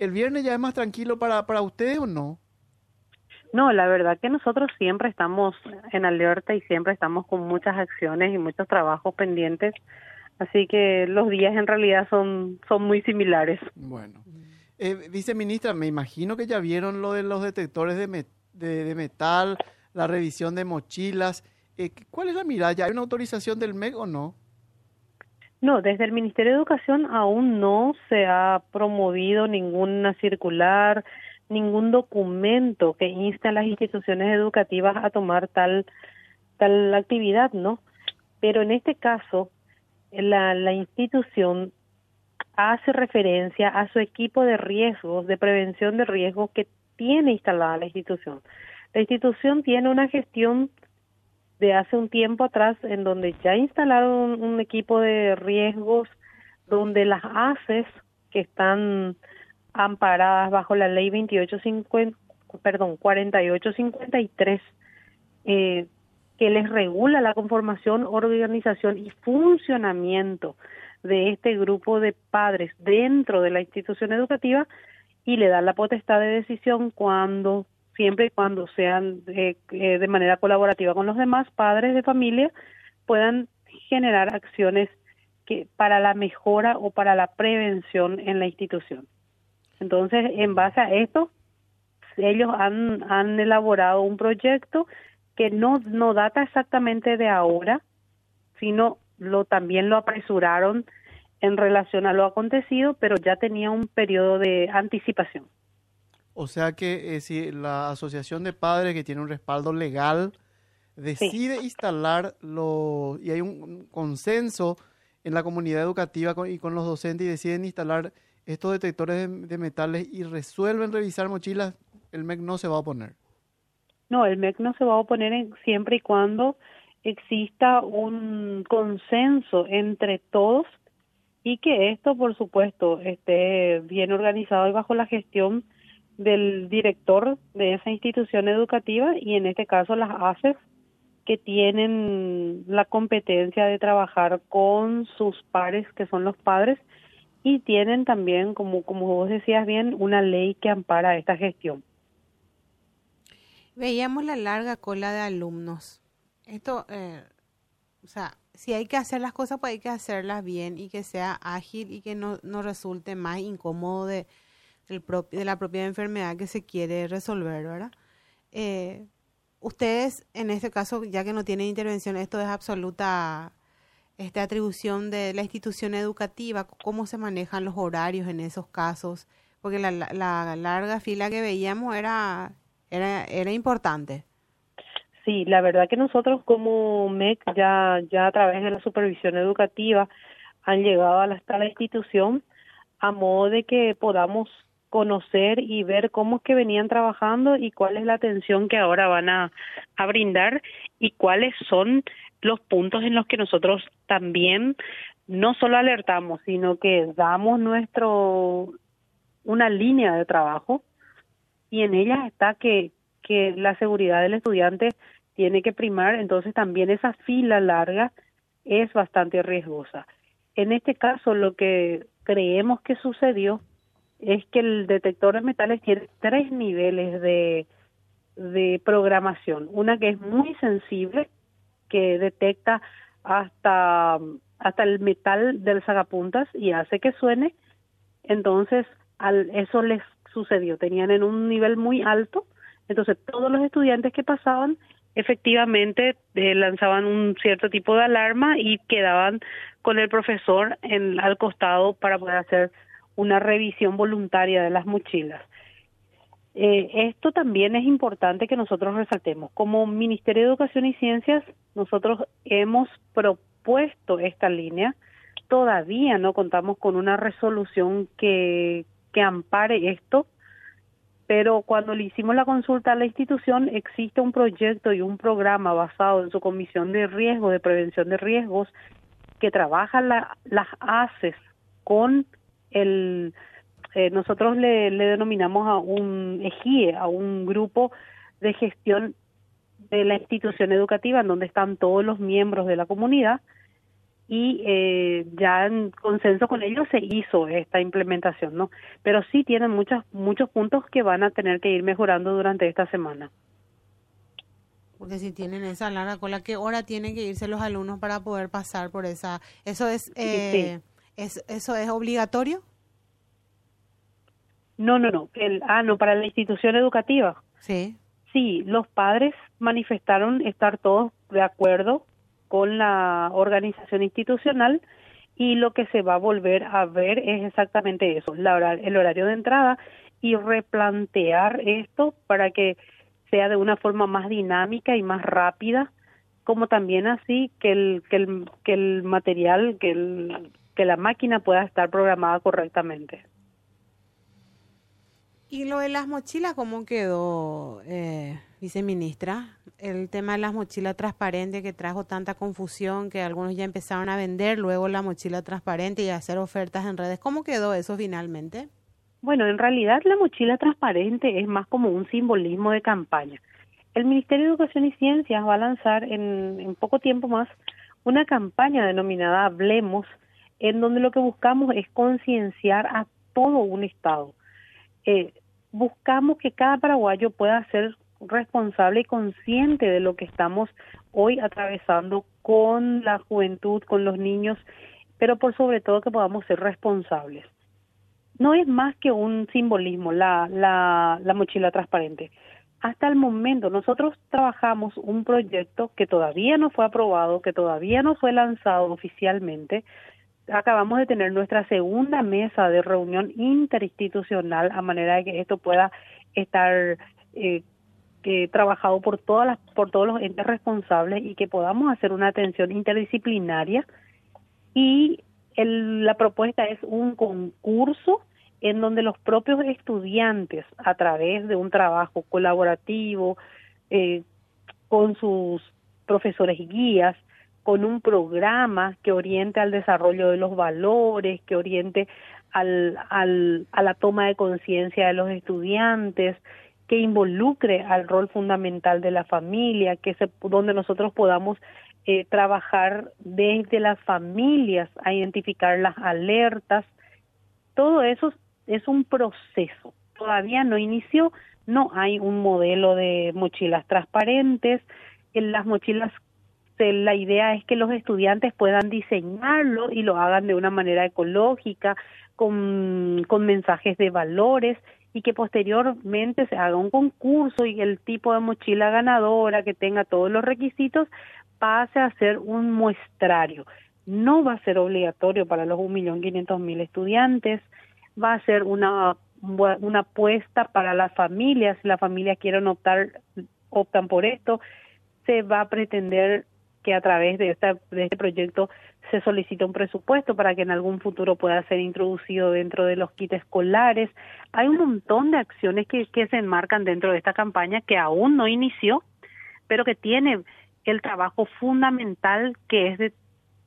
¿El viernes ya es más tranquilo para, para ustedes o no? No, la verdad que nosotros siempre estamos en alerta y siempre estamos con muchas acciones y muchos trabajos pendientes, así que los días en realidad son, son muy similares. Bueno. Eh, viceministra, me imagino que ya vieron lo de los detectores de, de, metal, la revisión de mochilas. Eh, ¿Cuál es la mirada? ¿Ya hay una autorización del MEC o no? No, desde el Ministerio de Educación aún no se ha promovido ninguna circular, ningún documento que inste a las instituciones educativas a tomar tal tal actividad, ¿no? Pero en este caso, la, la institución hace referencia a su equipo de riesgos, de prevención de riesgos que tiene instalada la institución. La institución tiene una gestión de hace un tiempo atrás en donde ya instalaron un, equipo de riesgos donde las ACES que están amparadas bajo la ley 2850, perdón, 4853, eh, que les regula la conformación, organización y funcionamiento de este grupo de padres dentro de la institución educativa y le da la potestad de decisión cuando, siempre y cuando sean eh, eh, de manera colaborativa con los demás padres de familia, puedan generar acciones que para la mejora o para la prevención en la institución. Entonces, en base a esto, ellos han, han elaborado un proyecto que no, no data exactamente de ahora, sino lo también lo apresuraron en relación a lo acontecido, pero ya tenía un periodo de anticipación. O sea que eh, si la asociación de padres que tiene un respaldo legal decide instalarlo y hay un consenso en la comunidad educativa y con los docentes y deciden instalar estos detectores de, metales y resuelven revisar mochilas, el MEC no se va a oponer. No, el MEC no se va a oponer siempre y cuando exista un consenso entre todos y que esto, por supuesto, esté bien organizado y bajo la gestión del director de esa institución educativa y en este caso las ACES que tienen la competencia de trabajar con sus pares, que son los padres, y tienen también, como, como vos decías bien, una ley que ampara esta gestión. Veíamos la larga cola de alumnos. Esto, eh, o sea, si hay que hacer las cosas, pues hay que hacerlas bien y que sea ágil y que no, no resulte más incómodo de, de la propia enfermedad que se quiere resolver, ¿verdad? Eh, ustedes, en este caso, ya que no tienen intervención, esto es absoluta esta atribución de la institución educativa, cómo se manejan los horarios en esos casos, porque la, la, larga fila que veíamos era, era, era importante. Sí, la verdad que nosotros como MEC ya, ya a través de la supervisión educativa han llegado hasta la institución a modo de que podamos conocer y ver cómo es que venían trabajando y cuál es la atención que ahora van a, a brindar y cuáles son los puntos en los que nosotros también no solo alertamos, sino que damos nuestro una línea de trabajo y en ella está que, que la seguridad del estudiante tiene que primar, entonces también esa fila larga es bastante riesgosa. En este caso lo que creemos que sucedió es que el detector de metales tiene tres niveles de, de programación. Una que es muy sensible, que detecta hasta, hasta el metal del sagapuntas y hace que suene. Entonces, al, eso les sucedió. Tenían en un nivel muy alto. Entonces, todos los estudiantes que pasaban efectivamente eh, lanzaban un cierto tipo de alarma y quedaban con el profesor al costado para poder hacer una revisión voluntaria de las mochilas. Eh, esto también es importante que nosotros resaltemos. Como Ministerio de Educación y Ciencias, nosotros hemos propuesto esta línea. Todavía no contamos con una resolución que, que ampare esto, pero cuando le hicimos la consulta a la institución, existe un proyecto y un programa basado en su comisión de riesgo, de prevención de riesgos, que trabaja la, las ACES con el eh, nosotros le, denominamos a un EGIE, a un grupo de gestión de la institución educativa en donde están todos los miembros de la comunidad y eh, ya en consenso con ellos se hizo esta implementación, ¿no? Pero sí tienen muchos muchos puntos que van a tener que ir mejorando durante esta semana. Porque si tienen esa larga cola, ¿qué hora tienen que irse los alumnos para poder pasar por esa? ¿Eso es, eh, es eso es obligatorio? No, no, no. El, ah, no, para la institución educativa. Sí. Sí, los padres manifestaron estar todos de acuerdo con la organización institucional y lo que se va a volver a ver es exactamente eso, la el horario de entrada y replantear esto para que sea de una forma más dinámica y más rápida, como también así que el, que el, que el material, que, el, que la máquina pueda estar programada correctamente. ¿Y lo de las mochilas cómo quedó, eh, viceministra? El tema de las mochilas transparentes que trajo tanta confusión que algunos ya empezaron a vender, luego la mochila transparente y a hacer ofertas en redes. ¿Cómo quedó eso finalmente? Bueno, en realidad la mochila transparente es más como un simbolismo de campaña. El Ministerio de Educación y Ciencias va a lanzar en, en poco tiempo más una campaña denominada Hablemos, en donde lo que buscamos es concienciar a todo un Estado. Eh, buscamos que cada paraguayo pueda ser responsable y consciente de lo que estamos hoy atravesando con la juventud, con los niños, pero por sobre todo que podamos ser responsables. No es más que un simbolismo la, la, la mochila transparente. Hasta el momento nosotros trabajamos un proyecto que todavía no fue aprobado, que todavía no fue lanzado oficialmente, acabamos de tener nuestra segunda mesa de reunión interinstitucional a manera de que esto pueda estar eh, trabajado por todas las por todos los entes responsables y que podamos hacer una atención interdisciplinaria. Y el, la propuesta es un concurso en donde los propios estudiantes a través de un trabajo colaborativo eh, con sus profesores y guías con un programa que oriente al desarrollo de los valores, que oriente al, al, a la toma de conciencia de los estudiantes, que involucre al rol fundamental de la familia, que se, donde nosotros podamos eh, trabajar desde las familias a identificar las alertas. Todo eso es un proceso. Todavía no inició, no hay un modelo de mochilas transparentes. En las mochilas la idea es que los estudiantes puedan diseñarlo y lo hagan de una manera ecológica, con, con mensajes de valores y que posteriormente se haga un concurso y el tipo de mochila ganadora que tenga todos los requisitos pase a ser un muestrario. No va a ser obligatorio para los 1.500.000 estudiantes, va a ser una, una apuesta para las familias, si las familias quieren optar, optan por esto, se va a pretender que a través de, esta, de este proyecto se solicita un presupuesto para que en algún futuro pueda ser introducido dentro de los kits escolares. Hay un montón de acciones que, que se enmarcan dentro de esta campaña que aún no inició, pero que tiene el trabajo fundamental que es de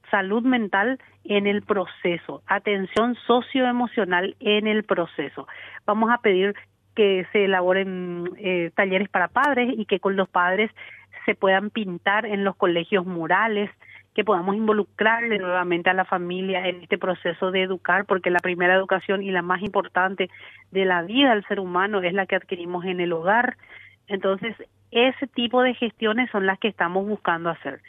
salud mental en el proceso, atención socioemocional en el proceso. Vamos a pedir que se elaboren eh, talleres para padres y que con los padres se puedan pintar en los colegios murales, que podamos involucrarle nuevamente a la familia en este proceso de educar, porque la primera educación y la más importante de la vida del ser humano es la que adquirimos en el hogar. Entonces, ese tipo de gestiones son las que estamos buscando hacer.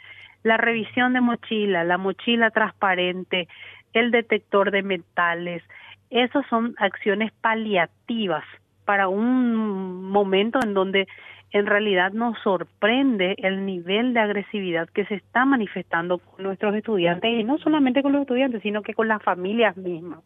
La revisión de mochila, la mochila transparente, el detector de metales, esas son acciones paliativas para un momento en donde en realidad nos sorprende el nivel de agresividad que se está manifestando con nuestros estudiantes y no solamente con los estudiantes, sino que con las familias mismas.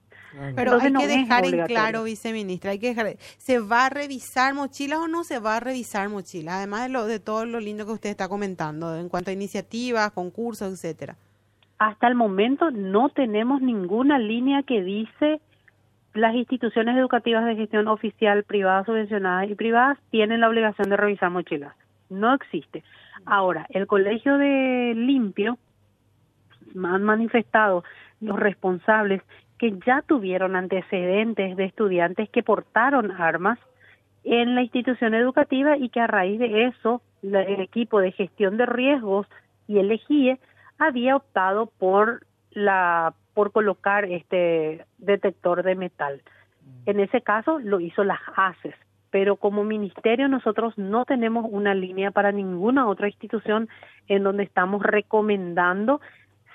Pero hay que dejar en claro, viceministra, hay que dejar, ¿se va a revisar mochilas o no se va a revisar mochilas? Además de, lo, de todo lo lindo que usted está comentando en cuanto a iniciativas, concursos, etcétera. Hasta el momento no tenemos ninguna línea que dice las instituciones educativas de gestión oficial, privadas, subvencionadas y privadas tienen la obligación de revisar mochilas. No existe. Ahora, el Colegio de Limpio han manifestado los responsables que ya tuvieron antecedentes de estudiantes que portaron armas en la institución educativa y que a raíz de eso el equipo de gestión de riesgos y el EGIE había optado por la por colocar este detector de metal. En ese caso lo hizo las ACES, pero como ministerio nosotros no tenemos una línea para ninguna otra institución en donde estamos recomendando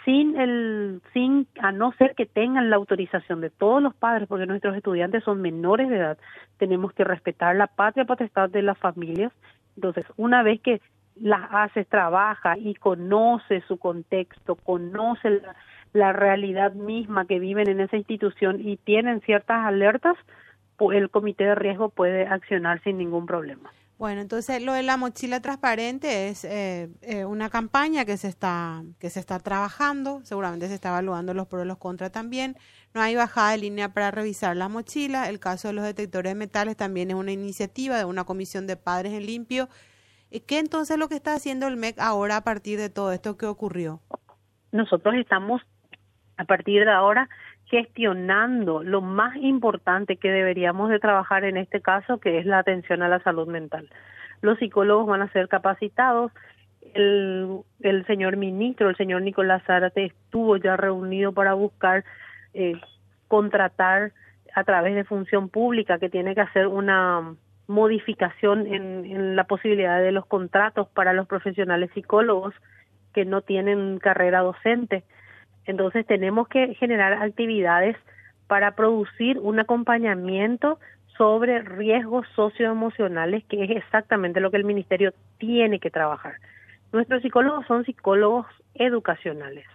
sin el sin a no ser que tengan la autorización de todos los padres porque nuestros estudiantes son menores de edad tenemos que respetar la patria potestad de las familias entonces una vez que las hace trabaja y conoce su contexto conoce la, la realidad misma que viven en esa institución y tienen ciertas alertas el comité de riesgo puede accionar sin ningún problema. Bueno, entonces lo de la mochila transparente es eh, eh, una campaña que se está que se está trabajando, seguramente se está evaluando los pros y los contras también. No hay bajada de línea para revisar la mochila. El caso de los detectores de metales también es una iniciativa de una comisión de padres en limpio. ¿Qué entonces lo que está haciendo el MEC ahora a partir de todo esto que ocurrió? Nosotros estamos a partir de ahora gestionando lo más importante que deberíamos de trabajar en este caso, que es la atención a la salud mental. Los psicólogos van a ser capacitados. El, el señor ministro, el señor Nicolás Zárate, estuvo ya reunido para buscar eh, contratar a través de función pública, que tiene que hacer una modificación en, en la posibilidad de los contratos para los profesionales psicólogos que no tienen carrera docente entonces tenemos que generar actividades para producir un acompañamiento sobre riesgos socioemocionales, que es exactamente lo que el ministerio tiene que trabajar. Nuestros psicólogos son psicólogos educacionales.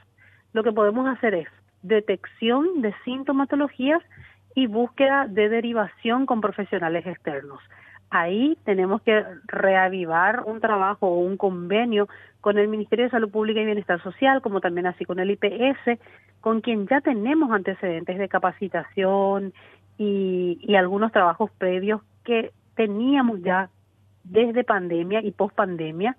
Lo que podemos hacer es detección de sintomatologías y búsqueda de derivación con profesionales externos. Ahí tenemos que reavivar un trabajo o un convenio con el Ministerio de Salud Pública y Bienestar Social, como también así con el IPS, con quien ya tenemos antecedentes de capacitación y, y algunos trabajos previos que teníamos ya desde pandemia y post pandemia,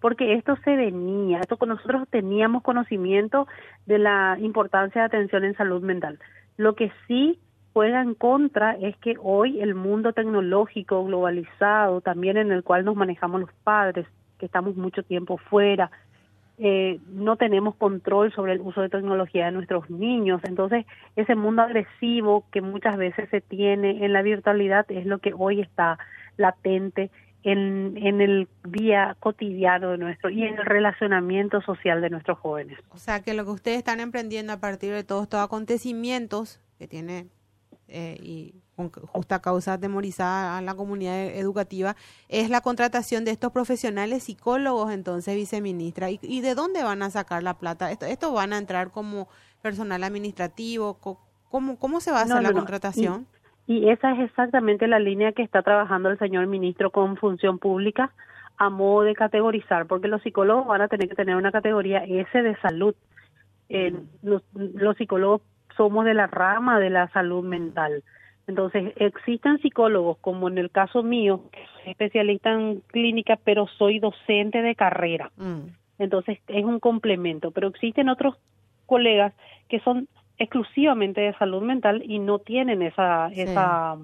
porque esto se venía, esto con nosotros teníamos conocimiento de la importancia de atención en salud mental. Lo que sí juega en contra es que hoy el mundo tecnológico globalizado, también en el cual nos manejamos los padres, que estamos mucho tiempo fuera, eh, no tenemos control sobre el uso de tecnología de nuestros niños. Entonces, ese mundo agresivo que muchas veces se tiene en la virtualidad es lo que hoy está latente en, en el día cotidiano de nuestro y en el relacionamiento social de nuestros jóvenes. O sea, que lo que ustedes están emprendiendo a partir de todos estos acontecimientos que tiene eh, y con justa causa atemorizada a la comunidad educativa, es la contratación de estos profesionales psicólogos, entonces, viceministra. ¿Y, de dónde van a sacar la plata? ¿Esto, esto van a entrar como personal administrativo? ¿Cómo, cómo se va a hacer la contratación? Y, esa es exactamente la línea que está trabajando el señor ministro con función pública a modo de categorizar, porque los psicólogos van a tener que tener una categoría S de salud. Eh, los, los psicólogos somos de la rama de la salud mental. Entonces, existen psicólogos, como en el caso mío, que soy especialista en clínica, pero soy docente de carrera. Mm. Entonces, es un complemento. Pero existen otros colegas que son exclusivamente de salud mental y no tienen esa, esa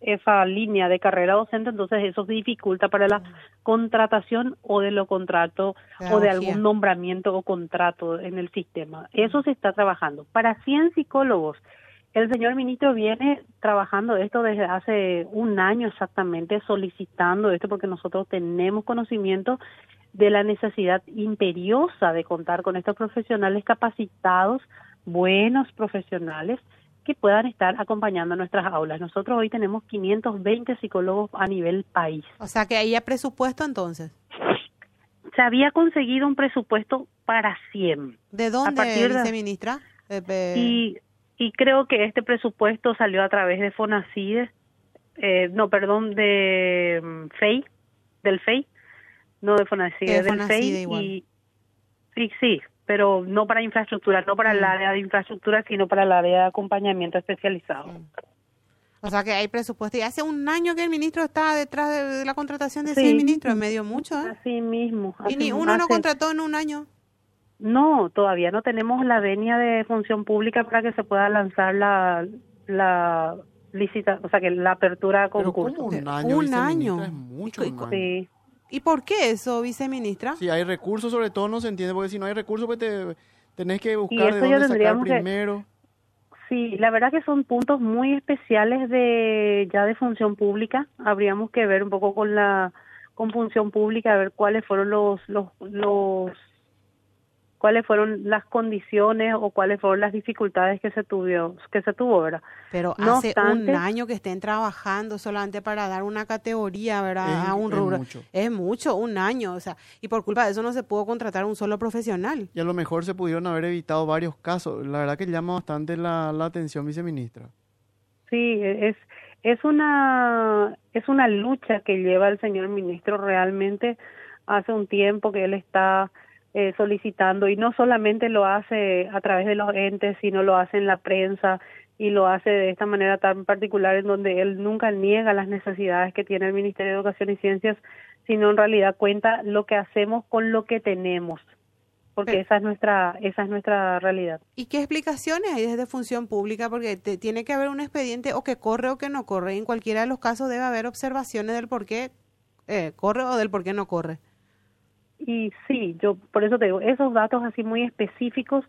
esa línea de carrera docente, entonces eso dificulta para la contratación o de lo contrato o de algún nombramiento o contrato en el sistema. Eso se está trabajando. Para 100 psicólogos, el señor ministro viene trabajando esto desde hace un año exactamente, solicitando esto porque nosotros tenemos conocimiento de la necesidad imperiosa de contar con estos profesionales capacitados, buenos profesionales, que puedan estar acompañando nuestras aulas. Nosotros hoy tenemos 520 psicólogos a nivel país. O sea que ahí hay presupuesto entonces. Se había conseguido un presupuesto para 100. ¿De dónde, viceministra? Y, y creo que este presupuesto salió a través de Fonacide, eh, no, perdón, de mm, FEI, del FEI, no de Fonacide, del FEI. Y, y sí, pero no para infraestructura, no para el mm. área de infraestructura, sino para el área de acompañamiento especializado. O sea que hay presupuesto. Y hace un año que el ministro está detrás de, la contratación de ese ministro, en medio mucho. ¿eh? Así mismo. ¿Y ni uno no contrató en un año? No, todavía no tenemos la venia de función pública para que se pueda lanzar la, la licita, o sea que la apertura con concurso. un año. Un año. Es mucho, ¿Y por qué eso, viceministra? Si hay recursos, sobre todo no se entiende, porque si no hay recursos, pues te, Tenés que buscar de dónde sacar primero. sí, la verdad que son puntos muy especiales de ya de función pública. Habríamos que ver un poco con la con función pública a ver cuáles fueron los los los cuáles fueron las condiciones o cuáles fueron las dificultades que se tuvo, que se tuvo, ¿verdad? Pero hace un año que estén trabajando solamente para dar una categoría, ¿verdad? a un rubro. Es mucho. es mucho, un año, o sea, y por culpa de eso no se pudo contratar un solo profesional. Y a lo mejor se pudieron haber evitado varios casos. La verdad que llama bastante la, la atención, viceministra. Sí, es es una es una lucha que lleva el señor ministro realmente hace un tiempo que él está eh, solicitando y no solamente lo hace a través de los entes, sino lo hace en la prensa y lo hace de esta manera tan particular en donde él nunca niega las necesidades que tiene el Ministerio de Educación y Ciencias, sino en realidad cuenta lo que hacemos con lo que tenemos porque esa es nuestra esa es nuestra realidad. ¿Y qué explicaciones hay desde función pública? Porque tiene que haber un expediente o que corre o que no corre. En cualquiera de los casos debe haber observaciones del por qué eh, corre o del por qué no corre. Y sí, yo por eso te digo, esos datos así muy específicos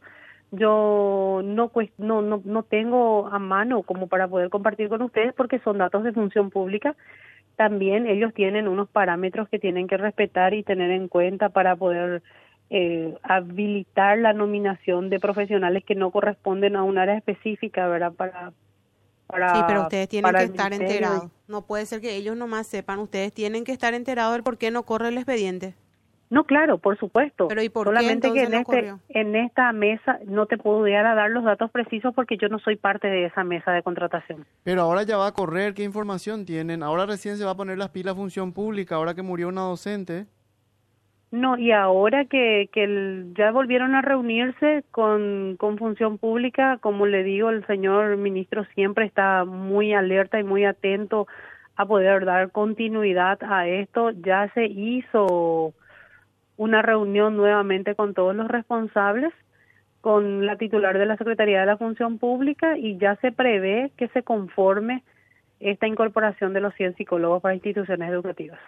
yo no, no, no, no tengo a mano como para poder compartir con ustedes porque son datos de función pública. También ellos tienen unos parámetros que tienen que respetar y tener en cuenta para poder eh, habilitar la nominación de profesionales que no corresponden a un área específica, ¿verdad? Para, para, sí, pero ustedes tienen que estar enterados. No puede ser que ellos nomás sepan, ustedes tienen que estar enterados del por qué no corre el expediente. No, claro, por supuesto. Pero ¿y por Solamente que en, este, en esta mesa no te puedo dar a dar los datos precisos porque yo no soy parte de esa mesa de contratación. Pero ahora ya va a correr, ¿qué información tienen? Ahora recién se va a poner las pilas función pública, ahora que murió una docente. No, y ahora que, que ya volvieron a reunirse con, con función pública, como le digo, el señor ministro siempre está muy alerta y muy atento a poder dar continuidad a esto. Ya se hizo una reunión nuevamente con todos los responsables, con la titular de la Secretaría de la Función Pública y ya se prevé que se conforme esta incorporación de los 100 psicólogos para instituciones educativas.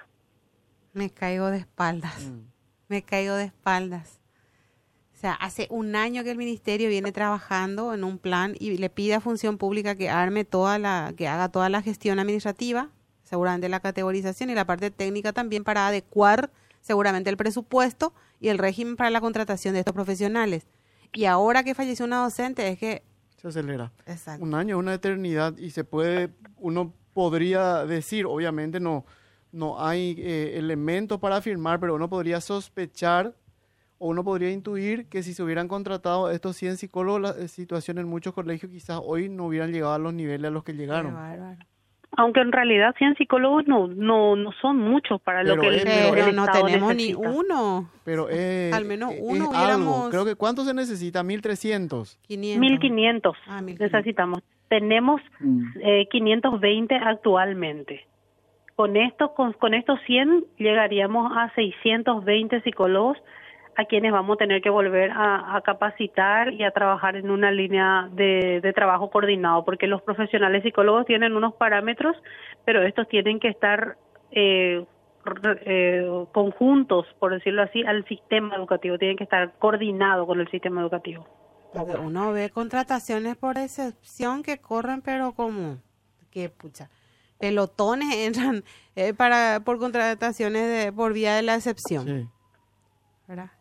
Me caigo de espaldas, mm. me caigo de espaldas. O sea, hace un año que el ministerio viene trabajando en un plan y le pide a Función Pública que arme toda la, que haga toda la gestión administrativa, seguramente la categorización y la parte técnica también para adecuar seguramente el presupuesto y el régimen para la contratación de estos profesionales. Y ahora que falleció una docente es que... Se acelera. Exacto. Un año, una eternidad y se puede, uno podría decir, obviamente no, no hay eh, elementos para afirmar, pero uno podría sospechar o uno podría intuir que si se hubieran contratado estos 100 psicólogos, la situación en muchos colegios quizás hoy no hubieran llegado a los niveles a los que llegaron aunque en realidad 100 psicólogos no no no son muchos para lo que el, no tenemos ni uno. Pero al menos uno hubiéramos... creo que cuánto se necesita 1300 1500 ah, necesitamos. Tenemos mm. eh, 520 actualmente. Con esto con, con estos 100 llegaríamos a 620 psicólogos a quienes vamos a tener que volver a, capacitar y a trabajar en una línea de, trabajo coordinado, porque los profesionales psicólogos tienen unos parámetros, pero estos tienen que estar eh, eh, conjuntos, por decirlo así, al sistema educativo, tienen que estar coordinados con el sistema educativo. Uno ve contrataciones por excepción que corren, pero como que pucha, pelotones entran eh, para por contrataciones de, por vía de la excepción. Sí.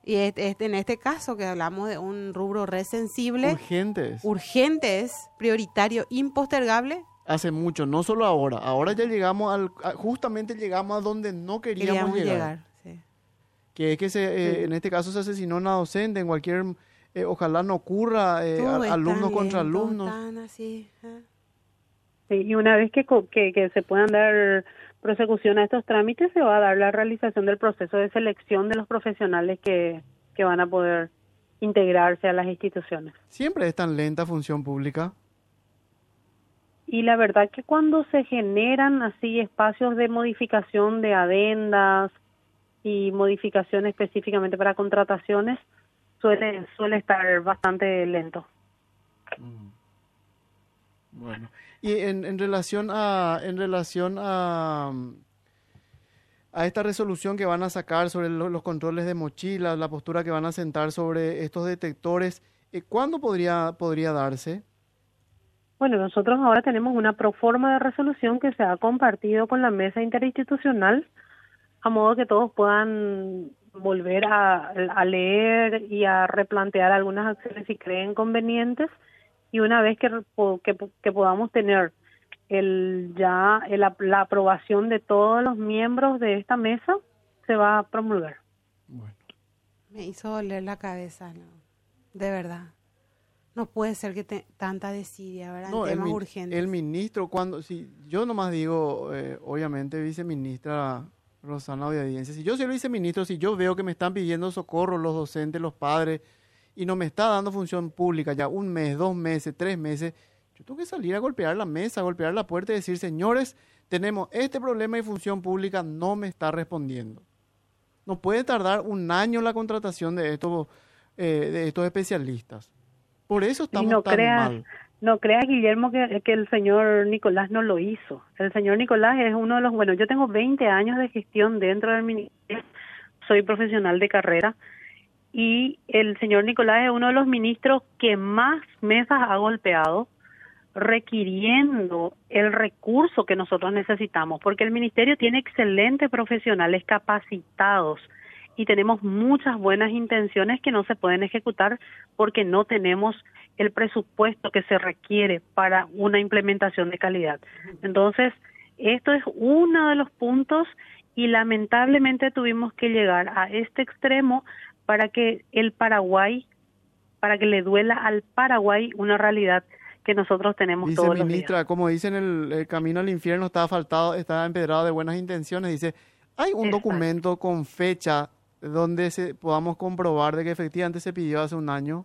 Y este, en este caso que hablamos de un rubro re sensible. Urgentes. Urgentes, prioritario, impostergable. Hace mucho, no solo ahora. Ahora ya llegamos al, justamente llegamos a donde no queríamos, llegar. Que es que se, eh, en este caso se asesinó una docente, en cualquier, eh, ojalá no ocurra, eh, alumnos contra alumnos. sí, y una vez que, que, que se puedan dar prosecución a estos trámites se va a dar la realización del proceso de selección de los profesionales que, que van a poder integrarse a las instituciones. ¿Siempre es tan lenta función pública? Y la verdad que cuando se generan así espacios de modificación de adendas y modificación específicamente para contrataciones, suele, suele estar bastante lento. Mm. Bueno, y en, en relación a en relación a a esta resolución que van a sacar sobre los controles de mochilas, la postura que van a sentar sobre estos detectores, eh, ¿cuándo podría, podría darse? Bueno, nosotros ahora tenemos una proforma de resolución que se ha compartido con la mesa interinstitucional, a modo que todos puedan volver a, leer y a replantear algunas acciones si creen convenientes y una vez que, que, podamos tener el ya la aprobación de todos los miembros de esta mesa se va a promulgar. Bueno. Me hizo doler la cabeza, de verdad. No puede ser que tanta desidia, ¿verdad? No, temas el, urgentes. El ministro, cuando, si yo nomás digo, eh, obviamente, viceministra Rosana Audiencia, si yo soy el viceministro, si yo veo que me están pidiendo socorro los docentes, los padres, y no me está dando función pública ya un mes, dos meses, tres meses, yo tengo que salir a golpear la mesa, a golpear la puerta y decir, señores, tenemos este problema y función pública no me está respondiendo. No puede tardar un año la contratación de estos, eh, de estos especialistas. Por eso estamos no tan mal. No crea, Guillermo, que, que, el señor Nicolás no lo hizo. El señor Nicolás es uno de los, bueno, yo tengo 20 años de gestión dentro del ministerio, soy profesional de carrera, y el señor Nicolás es uno de los ministros que más mesas ha golpeado requiriendo el recurso que nosotros necesitamos, porque el ministerio tiene excelentes profesionales capacitados y tenemos muchas buenas intenciones que no se pueden ejecutar porque no tenemos el presupuesto que se requiere para una implementación de calidad. Entonces, esto es uno de los puntos y lamentablemente tuvimos que llegar a este extremo para que el Paraguay, para que le duela al Paraguay una realidad que nosotros tenemos todos los días. como dicen, el, el camino al infierno está faltado, está empedrado de buenas intenciones. Dice, hay un documento con fecha donde se, podamos comprobar de que efectivamente se pidió hace un año?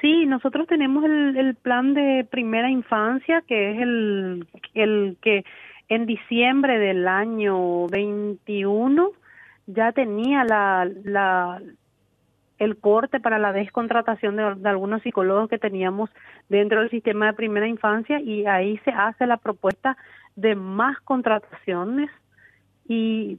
Sí, nosotros tenemos el, el plan de primera infancia, que es el, el que en diciembre del año 21 ya tenía la, la, el corte para la descontratación de, algunos psicólogos que teníamos dentro del sistema de primera infancia y ahí se hace la propuesta de más contrataciones y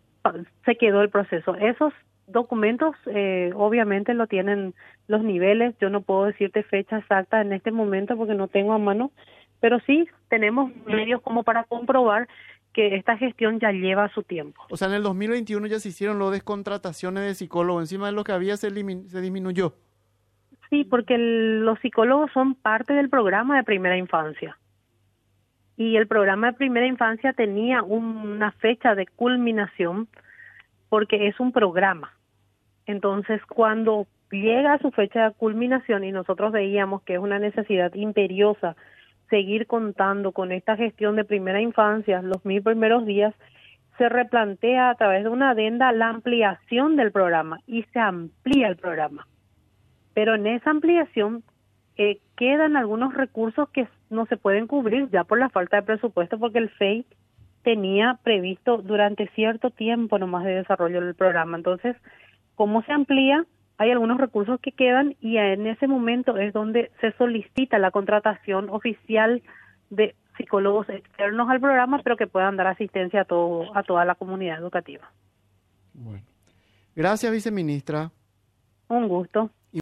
se quedó el proceso. Esos documentos eh, obviamente lo tienen los niveles, yo no puedo decirte fecha exacta en este momento porque no tengo a mano, pero sí tenemos medios como para comprobar que esta gestión ya lleva su tiempo. O sea, en el 2021 ya se hicieron las descontrataciones de psicólogos, encima de lo que había se, se disminuyó. Sí, porque los psicólogos son parte del programa de primera infancia y el programa de primera infancia tenía una fecha de culminación porque es un programa. Entonces, cuando llega a su fecha de culminación y nosotros veíamos que es una necesidad imperiosa seguir contando con esta gestión de primera infancia los mil primeros días, se replantea a través de una adenda la ampliación del programa y se amplía el programa. Pero en esa ampliación eh, quedan algunos recursos que no se pueden cubrir ya por la falta de presupuesto porque el FEI tenía previsto durante cierto tiempo nomás de desarrollo del programa. Entonces, ¿cómo se amplía? Hay algunos recursos que quedan y en ese momento es donde se solicita la contratación oficial de psicólogos externos al programa, pero que puedan dar asistencia a todo a toda la comunidad educativa. Bueno. Gracias, viceministra. Un gusto.